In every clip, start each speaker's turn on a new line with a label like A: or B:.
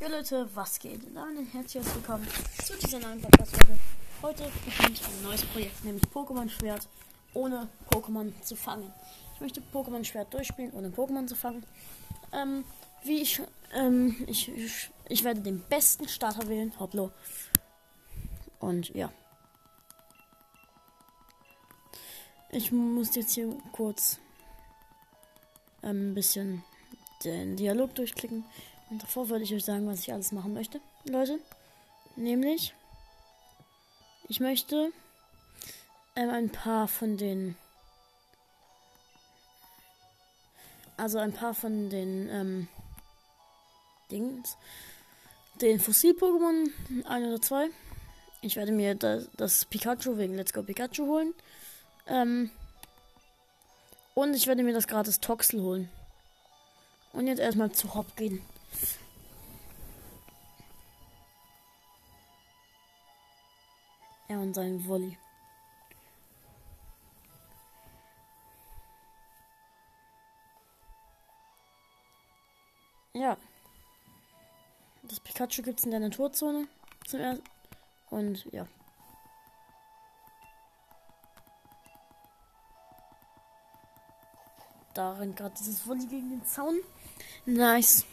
A: Jo Leute, was geht? Damit herzlich willkommen zu dieser neuen Podcast-Folge. Heute beginnt ein neues Projekt, nämlich Pokémon Schwert ohne Pokémon zu fangen. Ich möchte Pokémon Schwert durchspielen, ohne Pokémon zu fangen. Ähm, wie ich, ähm, ich, ich, ich werde den besten Starter wählen, Hoplo. Und ja. Ich muss jetzt hier kurz ähm, ein bisschen den Dialog durchklicken. Und davor würde ich euch sagen, was ich alles machen möchte, Leute. Nämlich, ich möchte ähm, ein paar von den, also ein paar von den ähm, Dings, den Fossil-Pokémon, ein oder zwei. Ich werde mir das, das Pikachu wegen Let's Go Pikachu holen. Ähm, und ich werde mir das gratis Toxel holen. Und jetzt erstmal zu Hop gehen. Er und sein Volley. Ja. Das Pikachu gibt es in der Naturzone zum ersten. Und ja. Da rennt gerade dieses Volley gegen den Zaun. Nice.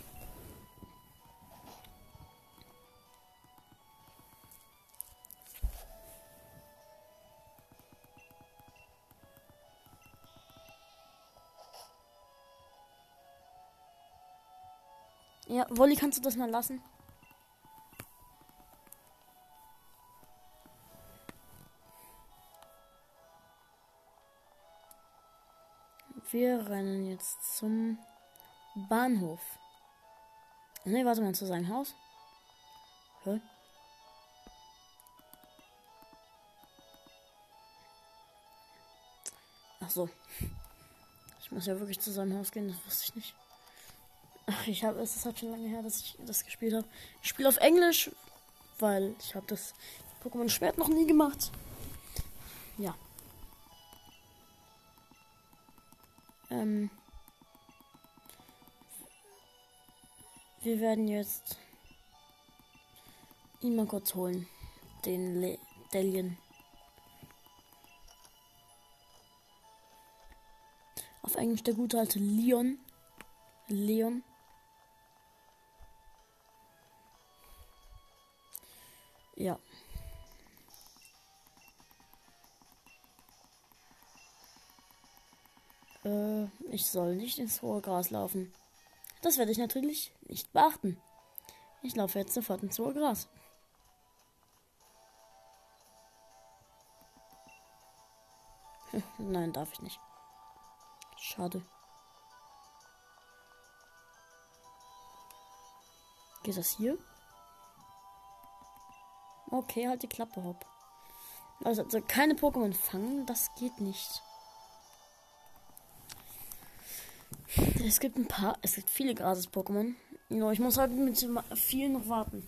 A: Ja, Wolli, kannst du das mal lassen? Wir rennen jetzt zum Bahnhof. Ne, warte mal, zu seinem Haus. Hä? Ach so. Ich muss ja wirklich zu seinem Haus gehen, das wusste ich nicht. Ich habe es ist halt schon lange her, dass ich das gespielt habe. Ich spiele auf Englisch, weil ich habe das Pokémon Schwert noch nie gemacht. Ja. Ähm. Wir werden jetzt ihn mal kurz holen. Den Le Delien. Auf Englisch der gute alte Leon. Leon. Äh, ich soll nicht ins hohe Gras laufen. Das werde ich natürlich nicht beachten. Ich laufe jetzt sofort ins hohe Gras. Nein, darf ich nicht. Schade. Geht das hier? Okay, halt die Klappe, hopp. Also, also keine Pokémon fangen, das geht nicht. Es gibt ein paar, es gibt viele Gratis-Pokémon. Ja, ich muss halt mit vielen noch warten.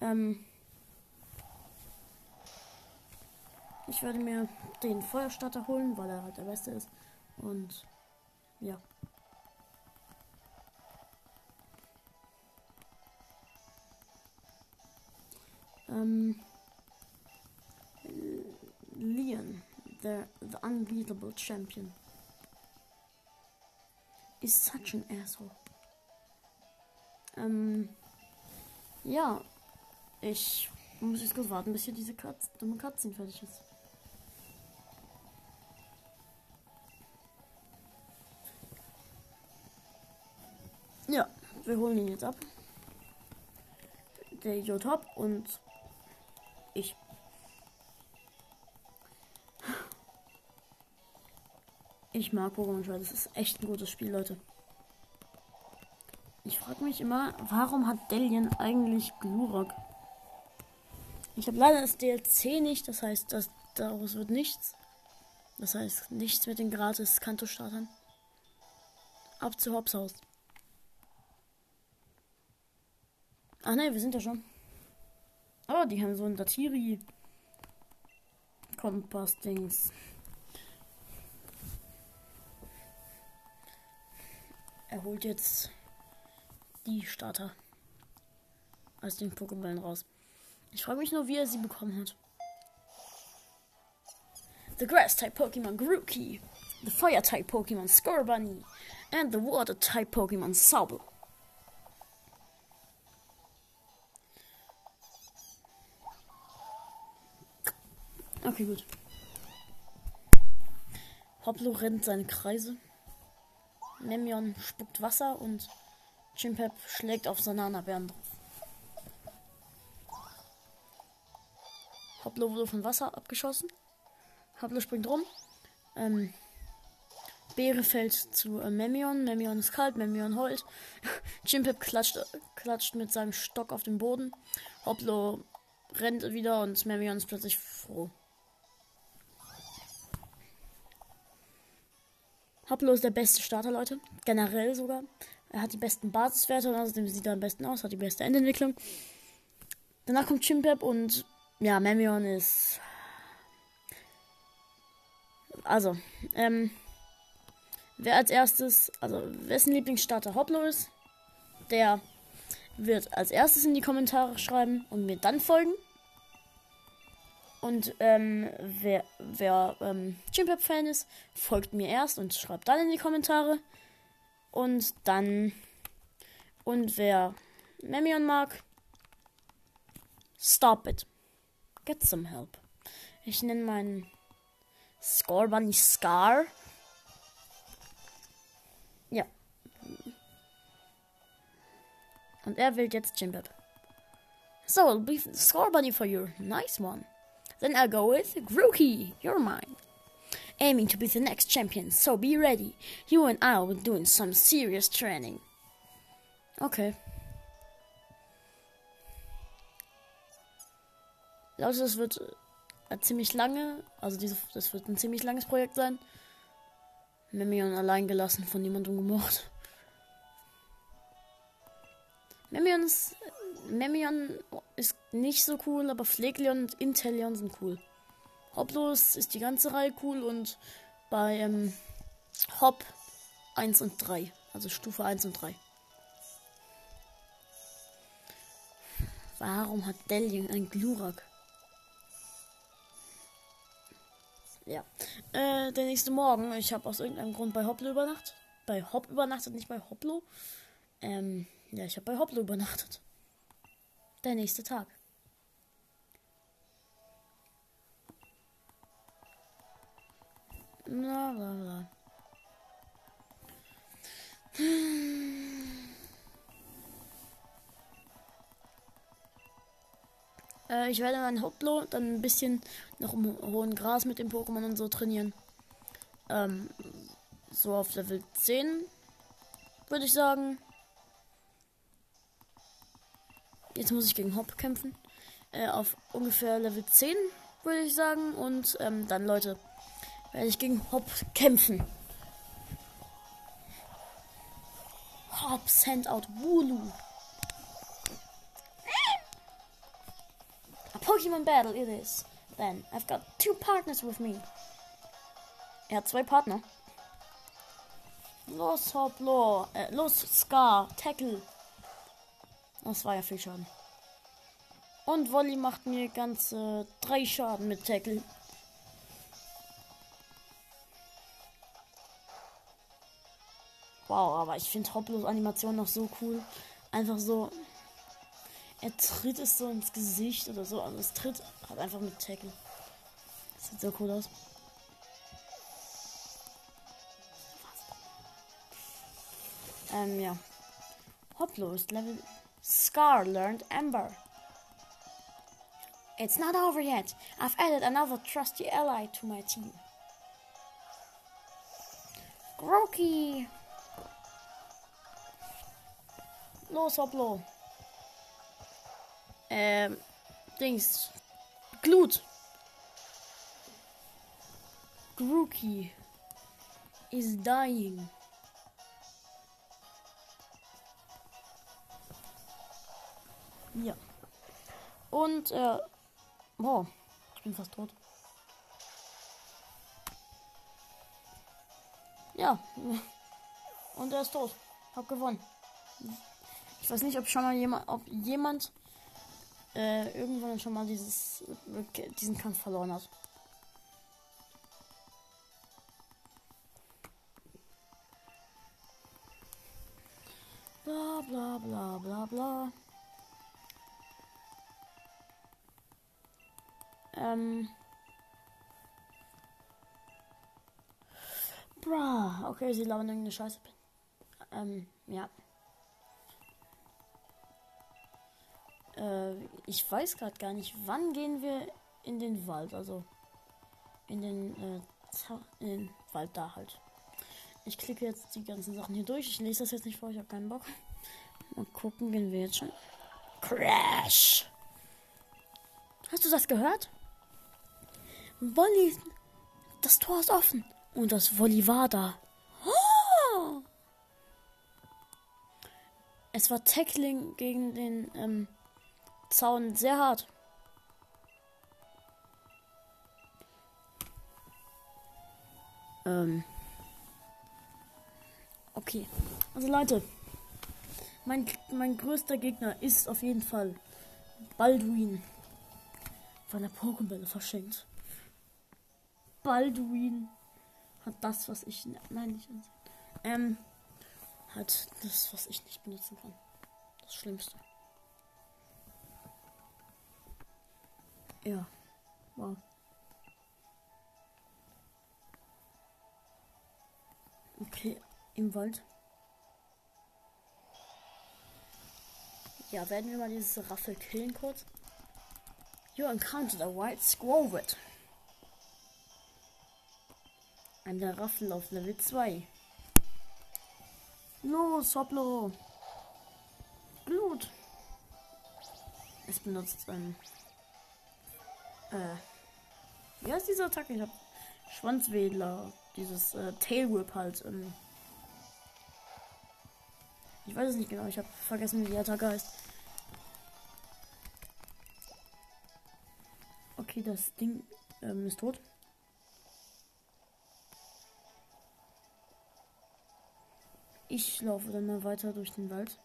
A: Ähm, ich werde mir den Feuerstarter holen, weil er halt der beste ist. Und ja. Um, Leon, the, the unbeatable champion, is such an asshole. Ähm, ja, ich muss jetzt kurz warten, bis hier diese Katz, dumme Katzen fertig ist. Ja, wir holen ihn jetzt ab. Der Idiot Hop und ich. Ich mag Pokémon Schwert. Das ist echt ein gutes Spiel, Leute. Ich frage mich immer, warum hat Delian eigentlich Glurak? Ich habe leider das DLC nicht, das heißt, dass daraus wird nichts. Das heißt, nichts mit den gratis Kanto-Startern. Ab zu Hops Haus. Ach ne, wir sind ja schon. Oh, die haben so ein Datiri. Er holt jetzt die Starter aus den Pokémon raus. Ich frage mich nur, wie er sie bekommen hat. The Grass-type Pokémon Grookey, the Fire-type Pokémon Scorbunny, and the Water-type Pokémon Sobble. Okay, gut. Hoplo rennt seine Kreise. Nemion spuckt Wasser und Chimpep schlägt auf Sanana-Bären drauf. Hoplo wurde von Wasser abgeschossen. Hoplo springt rum. Ähm, Beere fällt zu äh, Memion. Memion ist kalt, Memion heult. Chimpep klatscht, klatscht mit seinem Stock auf den Boden. Hoplo rennt wieder und Memion ist plötzlich froh. Hoplo ist der beste Starter, Leute. Generell sogar. Er hat die besten Basiswerte und außerdem sieht er am besten aus, hat die beste Endentwicklung. Danach kommt Chimpep und ja, Memion ist. Also, ähm, wer als erstes, also wessen Lieblingsstarter Hoplo ist, der wird als erstes in die Kommentare schreiben und mir dann folgen. Und ähm, wer, wer ähm, Chimpep-Fan ist, folgt mir erst und schreibt dann in die Kommentare. Und dann. Und wer Memion mag, stop it. Get some help. Ich nenne meinen Score Bunny Scar. Ja. Und er wählt jetzt Chimpep. So, it'll be Score Bunny for you. Nice one. Then I'll go with Grookey. You're mine. Aiming to be the next champion, so be ready. You and I will be doing some serious training. Okay. Leute, das wird äh, ziemlich lange, also diese, das wird ein ziemlich langes Projekt sein. Memion allein gelassen, von niemandem gemocht. Memion ist Memion ist nicht so cool, aber Phlegleon und Inteleon sind cool. Hoplos ist die ganze Reihe cool und bei ähm, Hop 1 und 3. Also Stufe 1 und 3. Warum hat Delian ein Glurak? Ja. Äh, der nächste Morgen. Ich habe aus irgendeinem Grund bei Hoplo übernachtet. Bei Hop übernachtet, nicht bei Hoplo. Ähm, ja, ich habe bei Hoplo übernachtet der nächste Tag. Bla bla bla. Äh, ich werde mein Hoplo dann ein bisschen noch im hohen Gras mit dem Pokémon und so trainieren. Ähm, so auf Level 10 würde ich sagen. Jetzt muss ich gegen Hop kämpfen. Äh, auf ungefähr Level 10, würde ich sagen. Und ähm, dann, Leute, werde ich gegen Hop kämpfen. Hop send out Wooloo. A Pokemon battle it is. Then I've got two partners with me. Er hat zwei Partner. Los, Hoplo. Äh, los, Scar. Tackle. Das war ja viel Schaden. Und Wolli macht mir ganze drei Schaden mit Tackle. Wow, aber ich finde Hoplos Animation noch so cool. Einfach so. Er tritt es so ins Gesicht oder so. Also es tritt halt einfach mit Tackle. Das sieht so cool aus. Ähm, ja. Hoplo ist Level Scar learned Ember. It's not over yet. I've added another trusty ally to my team. Grookey! Los, Hoplo. Ähm, um, Dings. Glut. Grookey is dying. Ja. Und, äh, boah, ich bin fast tot. Ja. Und er ist tot. Hab gewonnen. Ich weiß nicht, ob schon mal jemand, ob jemand äh, irgendwann schon mal dieses, äh, diesen Kampf verloren hat. Bla bla bla bla bla. Ähm. Bra. Okay, sie labern irgendeine Scheiße. Ähm, ja. Äh, ich weiß gerade gar nicht, wann gehen wir in den Wald, also in den, äh, in den Wald da halt. Ich klicke jetzt die ganzen Sachen hier durch. Ich lese das jetzt nicht vor, ich habe keinen Bock. Mal gucken, gehen wir jetzt schon. Crash! Hast du das gehört? Wolli, das Tor ist offen. Und das Wolli war da. Oh! Es war Tackling gegen den ähm, Zaun sehr hart. Ähm. Okay. Also Leute, mein, mein größter Gegner ist auf jeden Fall Balduin. Von der Pokébälle verschenkt. Balduin hat das, was ich. Nein, nicht. Ähm. Hat das, was ich nicht benutzen kann. Das Schlimmste. Ja. Wow. Okay, im Wald. Ja, werden wir mal dieses Raffel killen kurz. You encountered a white squowit. Der Raffel auf Level 2. Los, Hoplo. Blut. Es benutzt ein. Ähm, äh. Wie heißt diese Attacke? Ich hab Schwanzwedler. Dieses äh, Tail Whip halt. Ähm, ich weiß es nicht genau. Ich habe vergessen, wie die Attacke heißt. Okay, das Ding ähm, ist tot. Ich laufe dann mal weiter durch den Wald.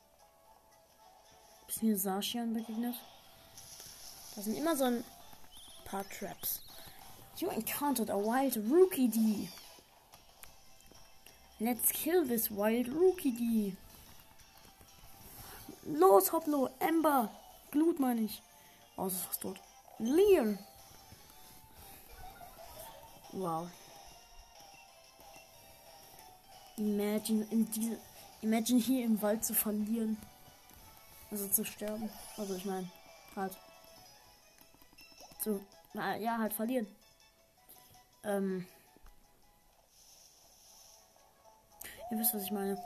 A: Bis mir Sashian begegnet. Da sind immer so ein paar Traps. You encountered a wild Rookie D. Let's kill this wild Rookie D. Los, Hoplo, Ember. Glut meine ich. Oh, ist fast tot. Lear. Wow. Imagine in diese. Imagine hier im Wald zu verlieren. Also zu sterben. Also ich meine, halt. Zu. Na ja, halt verlieren. Ähm. Ihr wisst, was ich meine.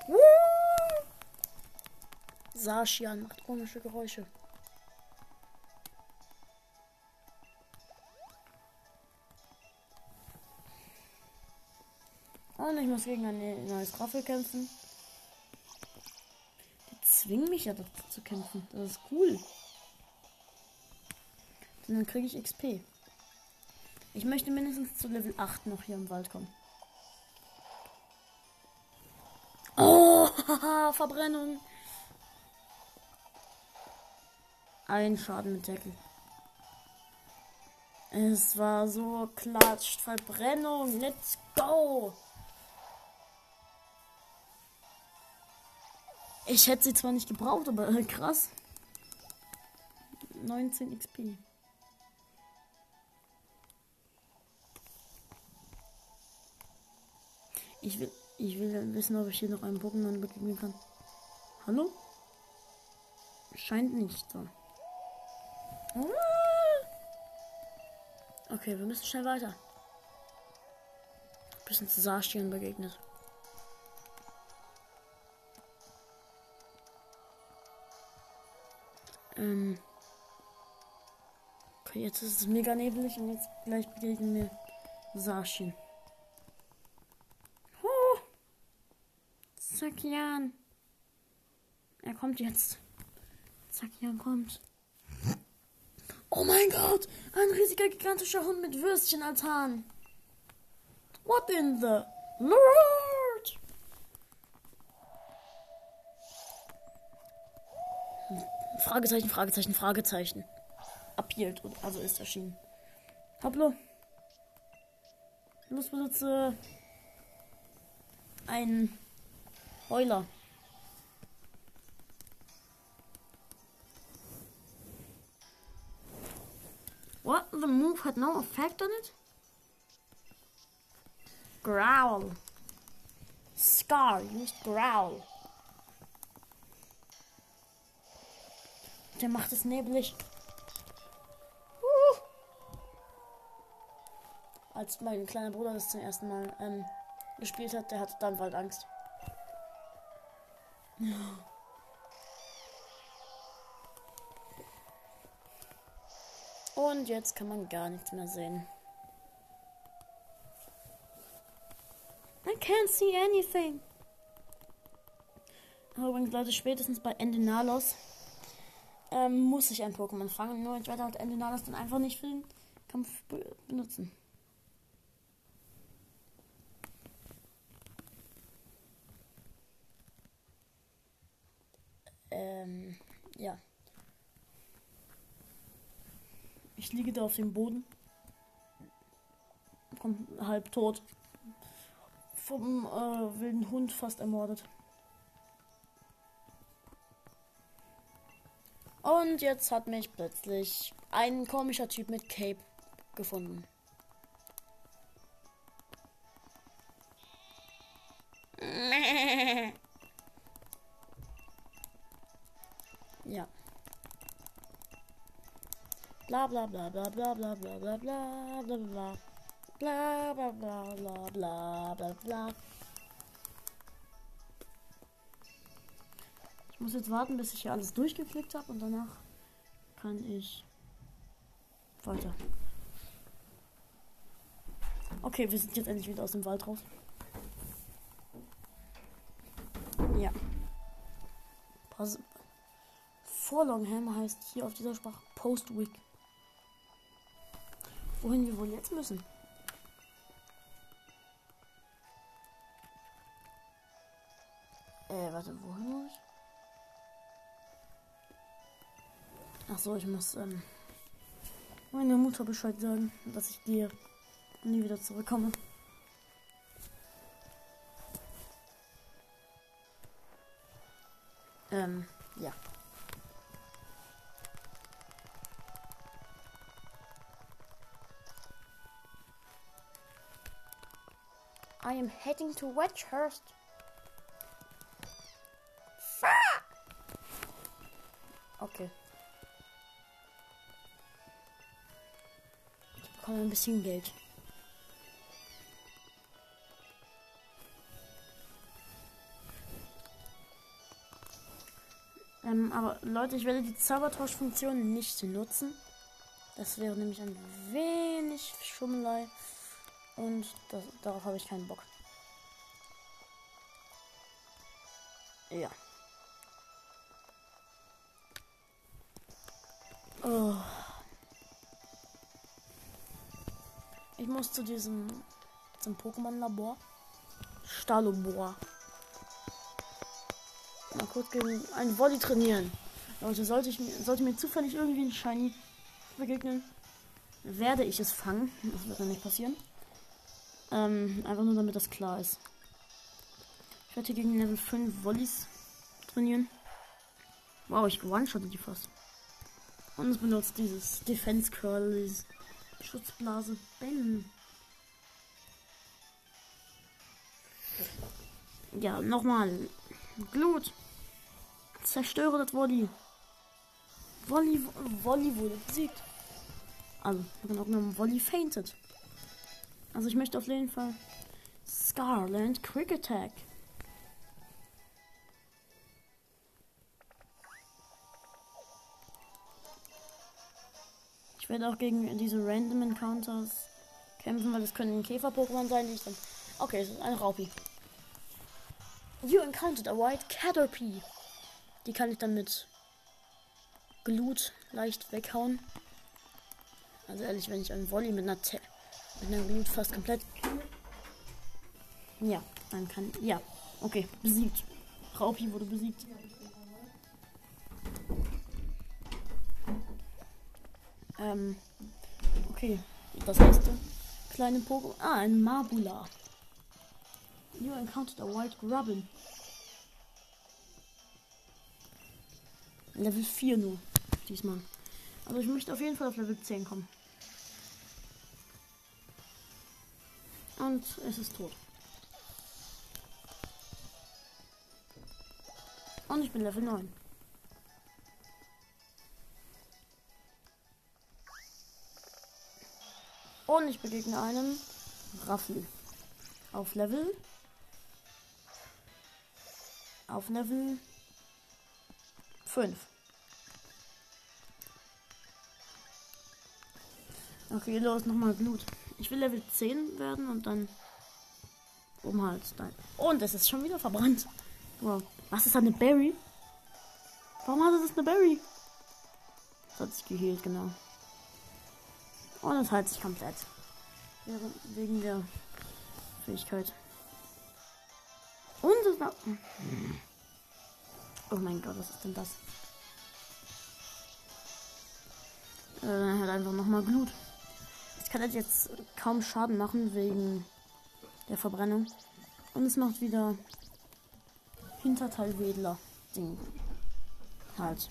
A: Sashian macht komische Geräusche. Muss gegen ein neues Raffel kämpfen. Die zwingen mich ja dazu zu kämpfen. Das ist cool. Und dann kriege ich XP. Ich möchte mindestens zu Level 8 noch hier im Wald kommen. Oh, haha, Verbrennung. Ein Schaden mit Deckel. Es war so klatscht. Verbrennung. Let's go. Ich hätte sie zwar nicht gebraucht, aber äh, krass. 19 XP. Ich will, ich will wissen, ob ich hier noch einen Pokémon begegnen kann. Hallo? Scheint nicht so. Okay, wir müssen schnell weiter. Bis uns Sarschian begegnet. Ähm. Okay, jetzt ist es mega nebelig und jetzt gleich begegnen wir Sashin. Huh! Zakian. Er kommt jetzt. Zakian kommt. Oh mein Gott! Ein riesiger, gigantischer Hund mit Würstchen als Hahn. What in the Lord? Fragezeichen, Fragezeichen, Fragezeichen. Appealed, also ist erschienen. Pablo. Los, benutze ein Heuler. What? The move had no effect on it? Growl. Scar, nicht Growl. Der macht es neblig. Uh. Als mein kleiner Bruder das zum ersten Mal ähm, gespielt hat, der hatte dann bald Angst. Und jetzt kann man gar nichts mehr sehen. I can't see anything. Aber übrigens, Leute, spätestens bei Endenalos ähm, muss ich ein Pokémon fangen. Nur ich werde halt Endenalos dann einfach nicht für den Kampf be benutzen. Ähm, ja. Ich liege da auf dem Boden. Komm, halb tot. Vom äh, wilden Hund fast ermordet. Und jetzt hat mich plötzlich ein komischer Typ mit Cape gefunden. Ja. Bla bla bla bla bla bla bla bla bla bla bla bla bla bla bla bla bla bla muss jetzt warten, bis ich hier alles durchgeklickt habe und danach kann ich weiter. Okay, wir sind jetzt endlich wieder aus dem Wald raus. Ja. Pas Vorlongham heißt hier auf dieser Sprache Postwick. Wohin wir wohl jetzt müssen? Äh, warte, wohin Ach so, ich muss ähm, meiner Mutter Bescheid sagen, dass ich und nie wieder zurückkomme. Ähm, ja. I am heading to Wedgehurst. Okay. Ich bekomme ein bisschen Geld. Ähm, aber Leute, ich werde die Zaubertauschfunktion nicht nutzen. Das wäre nämlich ein wenig Schummelei. Und das, darauf habe ich keinen Bock. Ja. Oh. Ich muss zu diesem zum Pokémon-Labor. Stalobor. Mal kurz gegen einen Volley trainieren. Leute, sollte, ich, sollte mir zufällig irgendwie ein Shiny begegnen, werde ich es fangen. Das wird dann nicht passieren. Ähm, einfach nur damit das klar ist. Ich werde hier gegen Level 5 Volleys trainieren. Wow, ich one-shotte die fast. Und es benutzt dieses Defense Curl, dieses Schutzblase. Bang. Ja, nochmal. Glut. Zerstöre das Volley. Volley, Volley wurde besiegt. Also, auch noch Volley fainted. Also ich möchte auf jeden Fall Scarland Quick Attack. Werde auch gegen diese Random Encounters kämpfen, weil es können Käfer-Pokémon sein, die ich dann. Okay, es ist ein Raupi. You encountered a white Caterpie. Die kann ich dann mit Glut leicht weghauen. Also ehrlich, wenn ich einen Volley mit einer Te mit einer Glut fast komplett. Ja, dann kann. Ja, okay, besiegt. Raupi wurde besiegt. Ähm, okay. Das nächste kleine Pokémon. Ah, ein Marbula. You encountered a white Grubbin. Level 4 nur. Diesmal. Aber ich möchte auf jeden Fall auf Level 10 kommen. Und es ist tot. Und ich bin Level 9. Und ich begegne einem Raffel. Auf Level. Auf Level 5. Okay, los, nochmal Blut. Ich will Level 10 werden und dann oben halt dein. Und es ist schon wieder verbrannt. Wow. Was ist eine Berry? Warum hat es eine Berry? Das hat sich geheilt, genau. Und es heilt sich komplett. Wegen der Fähigkeit. Und es war. Oh mein Gott, was ist denn das? Äh, er hat einfach nochmal Glut. Ich kann halt jetzt kaum Schaden machen wegen der Verbrennung. Und es macht wieder Hinterteilwedler Ding. Halt.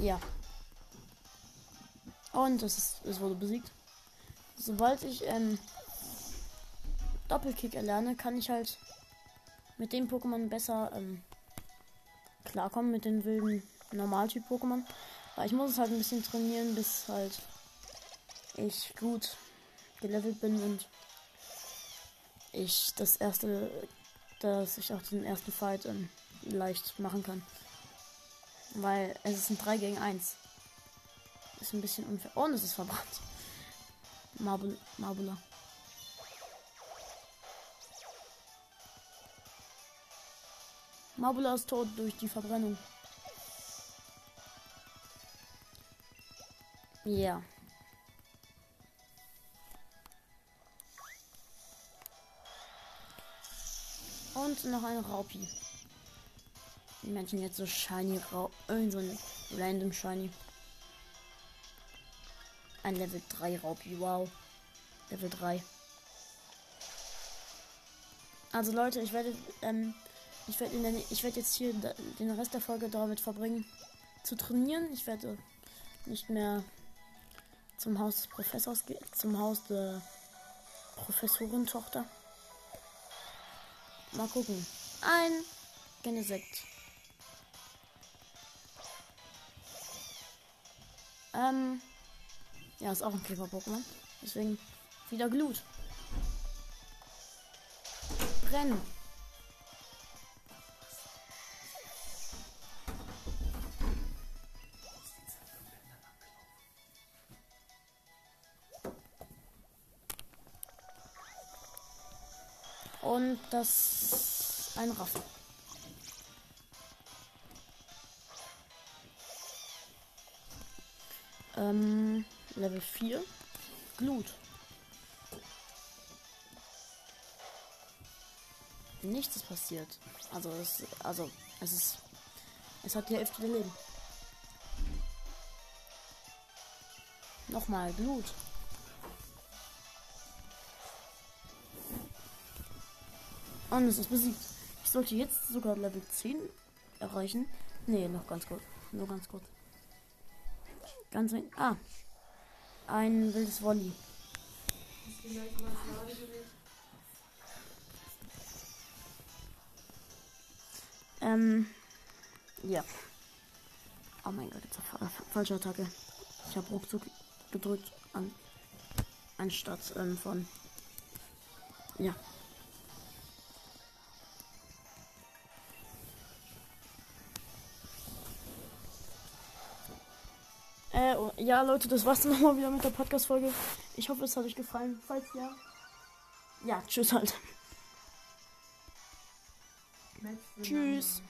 A: Ja. Und es, ist, es wurde besiegt. Sobald ich ähm, Doppelkick erlerne, kann ich halt mit dem Pokémon besser ähm, klarkommen, mit den wilden Normaltyp-Pokémon. Weil ich muss es halt ein bisschen trainieren, bis halt ich gut gelevelt bin und ich das erste, dass ich auch den ersten Fight ähm, leicht machen kann. Weil es ist ein 3 gegen 1. Ist ein bisschen unfair. Oh, und es ist verbrannt. Marble, Marbula. Marbula ist tot durch die Verbrennung. Ja. Und noch ein Raupi. Die Menschen jetzt so shiny Rau. Irgend so ein random shiny. Ein Level 3 Raupi, wow. Level 3. Also Leute, ich werde, ähm, ich werde in der, ich werde jetzt hier den Rest der Folge damit verbringen, zu trainieren. Ich werde nicht mehr zum Haus des Professors gehen, zum Haus der Professorentochter. Mal gucken. Ein Genesekt. Ähm, ja, ist auch ein Käfer-Pokémon. Deswegen wieder Glut. Brennen. Und das ein Raffel. Ähm, Level 4. Glut. Nichts ist passiert. Also es, also es ist, es hat die Hälfte der Leben. Nochmal Glut. Und es ist besiegt. Ich sollte jetzt sogar Level 10 erreichen. Nee, noch ganz kurz. Nur ganz kurz. Ganz ein. Ah. Ein wildes Volley. Ähm. Ja. Oh mein Gott, jetzt eine falsche Attacke. Ich habe ruckzuck gedrückt an. Anstatt ähm, von. Ja. Ja, Leute, das war's dann nochmal wieder mit der Podcast-Folge. Ich hoffe, es hat euch gefallen. Falls ja. Ja, tschüss halt. Tschüss.